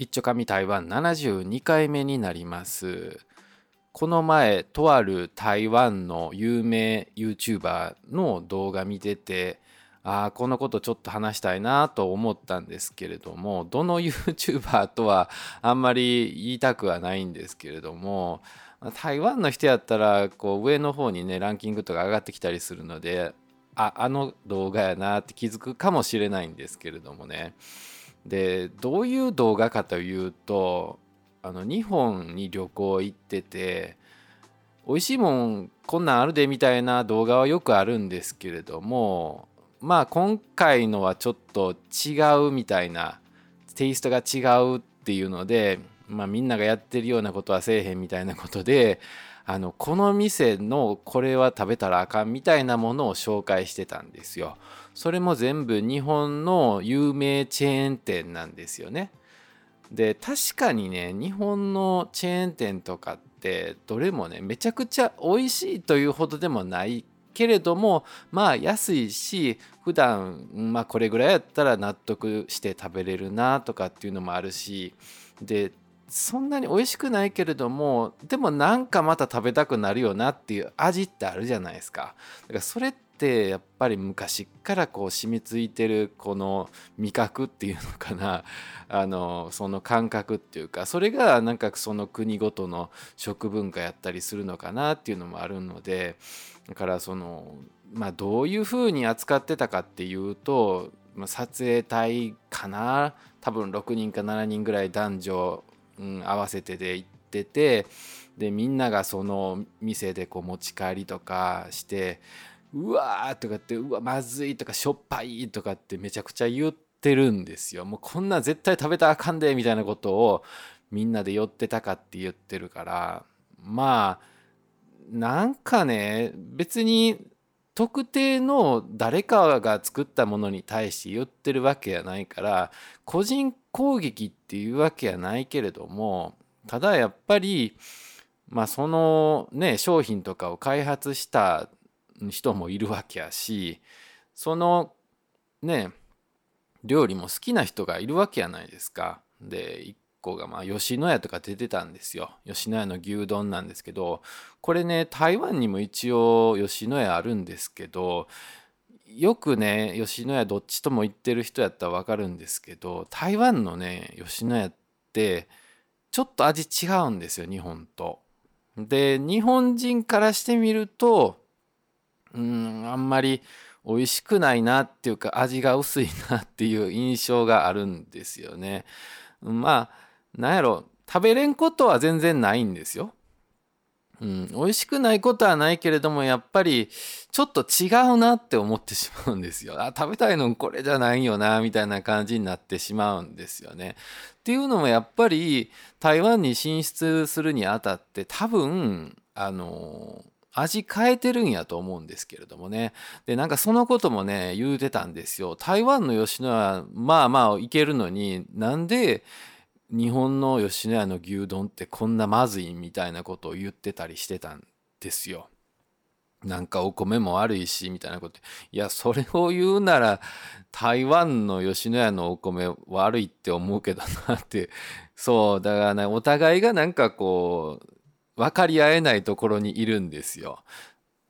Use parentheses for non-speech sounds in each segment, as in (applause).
一丁紙台湾72回目になります。この前とある台湾の有名 YouTuber の動画見ててああこのことちょっと話したいなと思ったんですけれどもどの YouTuber とはあんまり言いたくはないんですけれども台湾の人やったらこう上の方にねランキングとか上がってきたりするのでああの動画やなって気づくかもしれないんですけれどもね。でどういう動画かというとあの日本に旅行行ってて美味しいもんこんなんあるでみたいな動画はよくあるんですけれどもまあ今回のはちょっと違うみたいなテイストが違うっていうので、まあ、みんながやってるようなことはせえへんみたいなことであのこの店のこれは食べたらあかんみたいなものを紹介してたんですよ。それも全部日本の有名チェーン店なんですよね。で確かにね日本のチェーン店とかってどれもねめちゃくちゃ美味しいというほどでもないけれどもまあ安いし普段まあこれぐらいやったら納得して食べれるなとかっていうのもあるしでそんなに美味しくないけれどもでもなんかまた食べたくなるよなっていう味ってあるじゃないですかだからそれってやっぱり昔からこう染みついてるこの味覚っていうのかな。(laughs) あのその感覚っていうかそれがなんかその国ごとの食文化やったりするのかなっていうのもあるのでだからそのまあどういうふうに扱ってたかっていうと、撮影隊かな。多分6人か7人ぐらい男女、うん、合わせてで行っててでみんながその店でこう持ち帰りとかしてうわーとかってうわまずいとかしょっぱいとかってめちゃくちゃ言ってるんですよ。もうこんな絶対食べたらあかんでみたいなことをみんなで寄ってたかって言ってるから。まあなんかね別に特定の誰かが作ったものに対して言ってるわけやないから個人攻撃っていうわけやないけれどもただやっぱりまあそのね商品とかを開発した人もいるわけやしそのね料理も好きな人がいるわけやないですか。で1個がまあ吉野家とか出てたんですよ。吉野家の牛丼なんですけどこれね台湾にも一応吉野家あるんですけどよくね吉野家どっちとも行ってる人やったら分かるんですけど台湾のね吉野家ってちょっと味違うんですよ日本と。で日本人からしてみるとうんあんまり美味しくないなっていうか味が薄いなっていう印象があるんですよね。まあなんやろ食べれんことは全然ないんですよ。うん、美味しくないことはないけれどもやっぱりちょっと違うなって思ってしまうんですよ。(laughs) あ食べたいのこれじゃないよなみたいな感じになってしまうんですよね。っていうのもやっぱり台湾に進出するにあたって多分あの味変えてるんやと思うんですけれどもね。で、なんかそのこともね、言うてたんですよ。台湾の吉野家、まあまあいけるのに、なんで日本の吉野家の牛丼ってこんなまずいみたいなことを言ってたりしてたんですよ。なんかお米も悪いしみたいなこといやそれを言うなら台湾の吉野家のお米悪いって思うけどなってそうだからねお互いがなんかこう分かり合えないところにいるんですよ。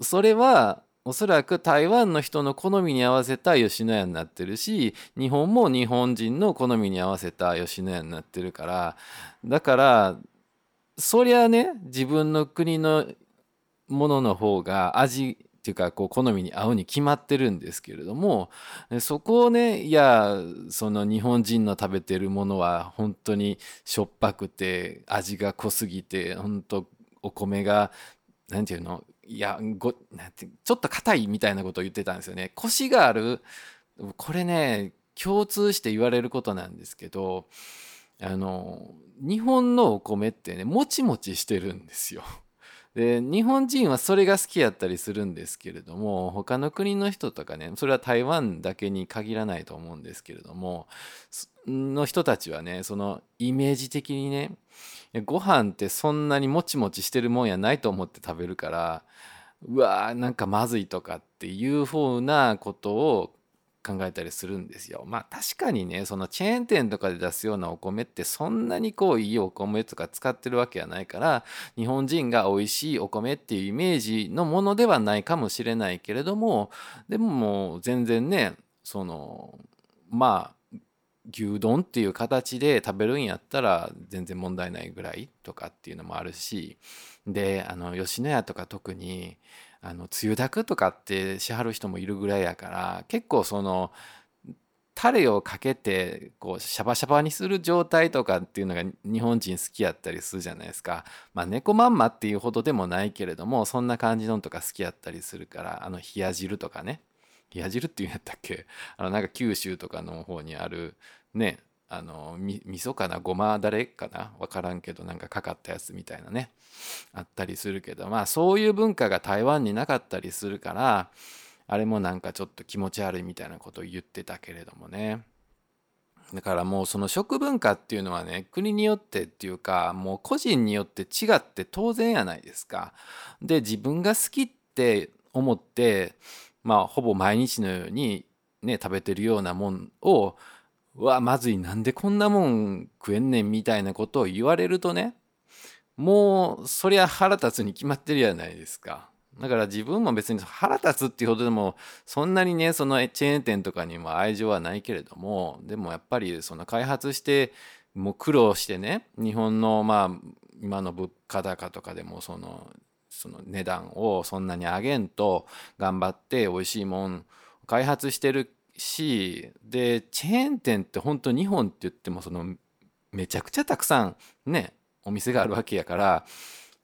それはおそらく台湾の人の好みに合わせた吉野家になってるし日本も日本人の好みに合わせた吉野家になってるからだからそりゃね自分の国のものの方が味っていうかこう好みに合うに決まってるんですけれどもそこをねいやその日本人の食べてるものは本当にしょっぱくて味が濃すぎて本当お米が何て言うの？いやごなんてちょっと硬いみたいなことを言ってたんですよね。コシがあるこれね共通して言われることなんですけどあの日本のお米ってねもちもちしてるんですよ。で日本人はそれが好きやったりするんですけれども他の国の人とかねそれは台湾だけに限らないと思うんですけれどもの人たちはねそのイメージ的にねご飯ってそんなにもちもちしてるもんやないと思って食べるからうわーなんかまずいとかっていうふうなことを考えたりするんですよ。まあ確かにねそのチェーン店とかで出すようなお米ってそんなにこういいお米とか使ってるわけはないから日本人が美味しいお米っていうイメージのものではないかもしれないけれどもでももう全然ねそのまあ牛丼っていう形で食べるんやったら全然問題ないぐらいとかっていうのもあるしであの吉野家とか特にあのつゆだくとかってしはる人もいるぐらいやから結構そのタレをかけてこうシャバシャバにする状態とかっていうのが日本人好きやったりするじゃないですか。まあ猫まんまっていうほどでもないけれどもそんな感じのとか好きやったりするからあの冷や汁とかね冷や汁っていうんやったっけ？あのなんか九州とかの方にあるねあのみ味噌かな？ごまだれかな？分からんけどなんかかかったやつみたいなね。あったりするけどまあそういう文化が台湾になかったりするからあれもなんかちょっと気持ち悪いみたいなことを言ってたけれどもね。だからもうその食文化っていうのはね国によってっていうかもう個人によって違って当然やないですか。で自分が好きって思ってまあほぼ毎日のようにね食べてるようなもんをうわまずいなんでこんなもん食えんねんみたいなことを言われるとねもうそりゃ腹立つに決まってるじゃないですか。だから自分も別に腹立つっていうほどでもそんなにねそのチェーン店とかにも愛情はないけれどもでもやっぱりその開発してもう苦労してね日本のまあ今の物価高とかでもそのその値段をそんなに上げんと頑張って美味しいもん開発してるしでチェーン店って本当日本って言ってもそのめちゃくちゃたくさんねお店があるわけやから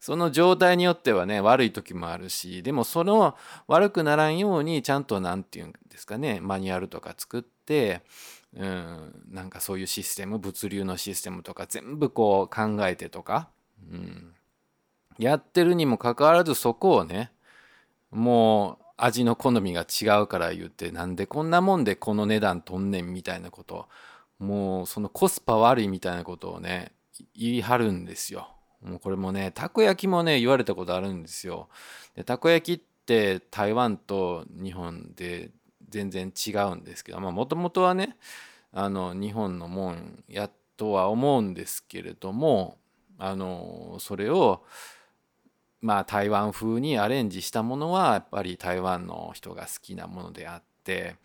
その状態によってはね悪い時もあるしでもその悪くならんようにちゃんと何て言うんですかねマニュアルとか作ってうんなんかそういうシステム物流のシステムとか全部こう考えてとか、うん、やってるにもかかわらずそこをねもう味の好みが違うから言ってなんでこんなもんでこの値段とんねんみたいなこともうそのコスパ悪いみたいなことをね言い張るんですよ。もうこれもねたこ焼きもね言われたことあるんですよ。でたこ焼きって台湾と日本で全然違うんですけどもともとはねあの日本のもんやとは思うんですけれどもあのそれをまあ台湾風にアレンジしたものはやっぱり台湾の人が好きなものであって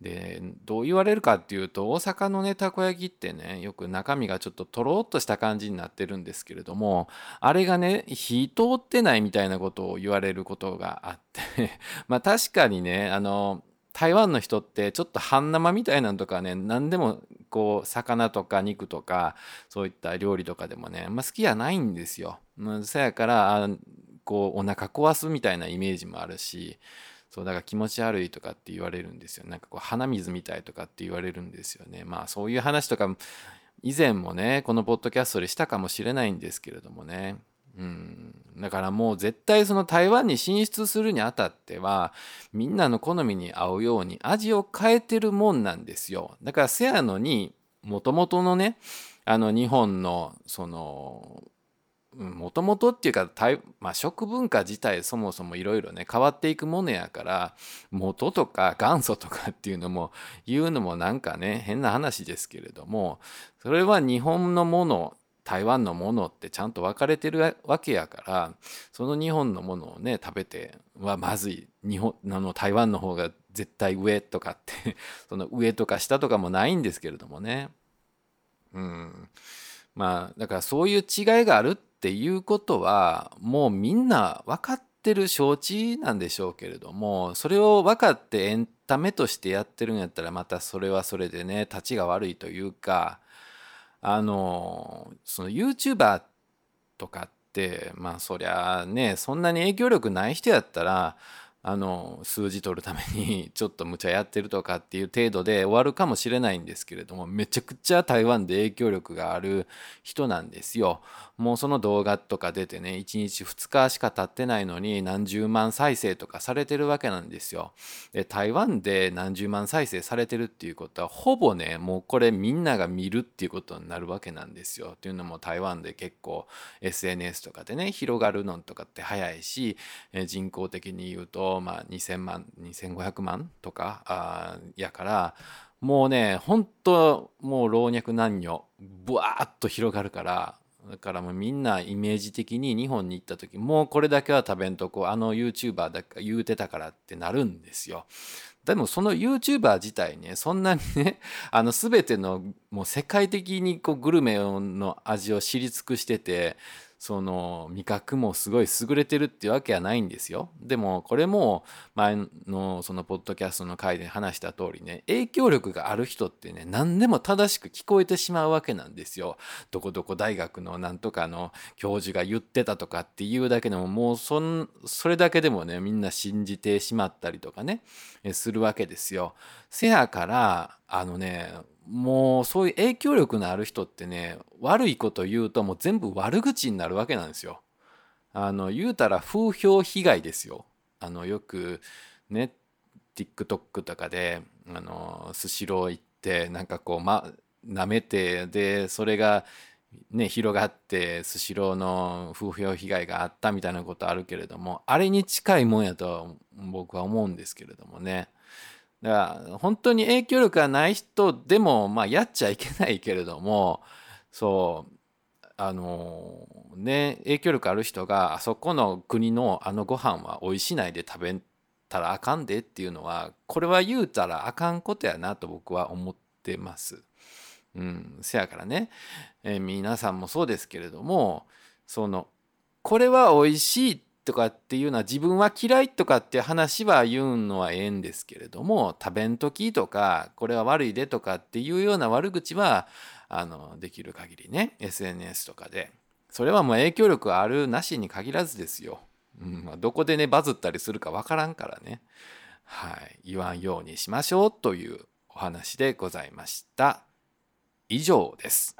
でどう言われるかっていうと大阪のねたこ焼きってねよく中身がちょっととろっとした感じになってるんですけれどもあれがね火通ってないみたいなことを言われることがあって (laughs) まあ確かにねあの台湾の人ってちょっと半生みたいなのとかね何でもこう魚とか肉とかそういった料理とかでもね、まあ、好きじゃないんですよ。そやからこうお腹壊すみたいなイメージもあるしそうだから気持ち悪いとかって言われるんですよ。なんかこう鼻水みたいとかって言われるんですよね。まあそういう話とか以前もねこのポッドキャストでしたかもしれないんですけれどもね。うん。だからもう絶対その台湾に進出するにあたってはみんなの好みに合うように味を変えてるもんなんですよ。だからせやのにもともとのねあの日本のそのもともとっていうか、まあ、食文化自体そもそもいろいろね変わっていくものやから元とか元祖とかっていうのも言うのもなんかね変な話ですけれどもそれは日本のもの台湾のものってちゃんと分かれてるわけやからその日本のものをね食べてはまずい日本あの台湾の方が絶対上とかって (laughs) その上とか下とかもないんですけれどもね。うん。まあだからそういう違いがあるっていうことはもうみんな分かってる承知なんでしょうけれどもそれを分かってエンタメとしてやってるんやったらまたそれはそれでね立ちが悪いというかあのその YouTuber とかってまあそりゃねそんなに影響力ない人やったらあの数字取るために (laughs) ちょっと無茶やってるとかっていう程度で終わるかもしれないんですけれどもめちゃくちゃ台湾で影響力がある人なんですよ。もうその動画とか出てね1日2日しか経ってないのに何十万再生とかされてるわけなんですよ。で台湾で何十万再生されてるっていうことはほぼねもうこれみんなが見るっていうことになるわけなんですよ。っていうのも台湾で結構 SNS とかでね広がるのとかって早いし人口的に言うとと、まあ、2000万2500万とかやからもうね本当もう老若男女ブワーッと広がるからだからもうみんなイメージ的に日本に行った時もうこれだけは食べんとこあの YouTuber だけ言うてたからってなるんですよ。でもその YouTuber 自体ねそんなにね (laughs) あの全てのもう世界的にこうグルメの味を知り尽くしててその味覚もすごい優れてるってわけはないんですよ。でもこれも前のそのポッドキャストの回で話した通りね影響力がある人ってね何でも正しく聞こえてしまうわけなんですよ。どこどこ大学のなんとかの教授が言ってたとかっていうだけでももうそんそれだけでもねみんな信じてしまったりとかねするわけですよ。せやからあのねもうそういう影響力のある人ってね悪いこと言うともう全部悪口になるわけなんですよ。あの言うたら風評被害ですよ。あのよくね TikTok とかであのスシロー行ってなんかこうま舐めてでそれがね広がってスシローの風評被害があったみたいなことあるけれどもあれに近いもんやと僕は思うんですけれどもね。だから本当に影響力がない人でもまあやっちゃいけないけれどもそうあのね影響力ある人があそこの国のあのご飯は美味しないで食べたらあかんでっていうのはこれは言うたらあかんことやなと僕は思ってます。うん、せやからね、えー、皆さんもそうですけれどもそのこれは美味しいってとかっていうのは自分は嫌いとかって話は言うのはええんですけれども食べんときとかこれは悪いでとかっていうような悪口はあのできる限りね SNS とかでそれはもう影響力あるなしに限らずですよ。うんまあ、どこでねバズったりするかわからんからね、はい、言わんようにしましょうというお話でございました。以上です。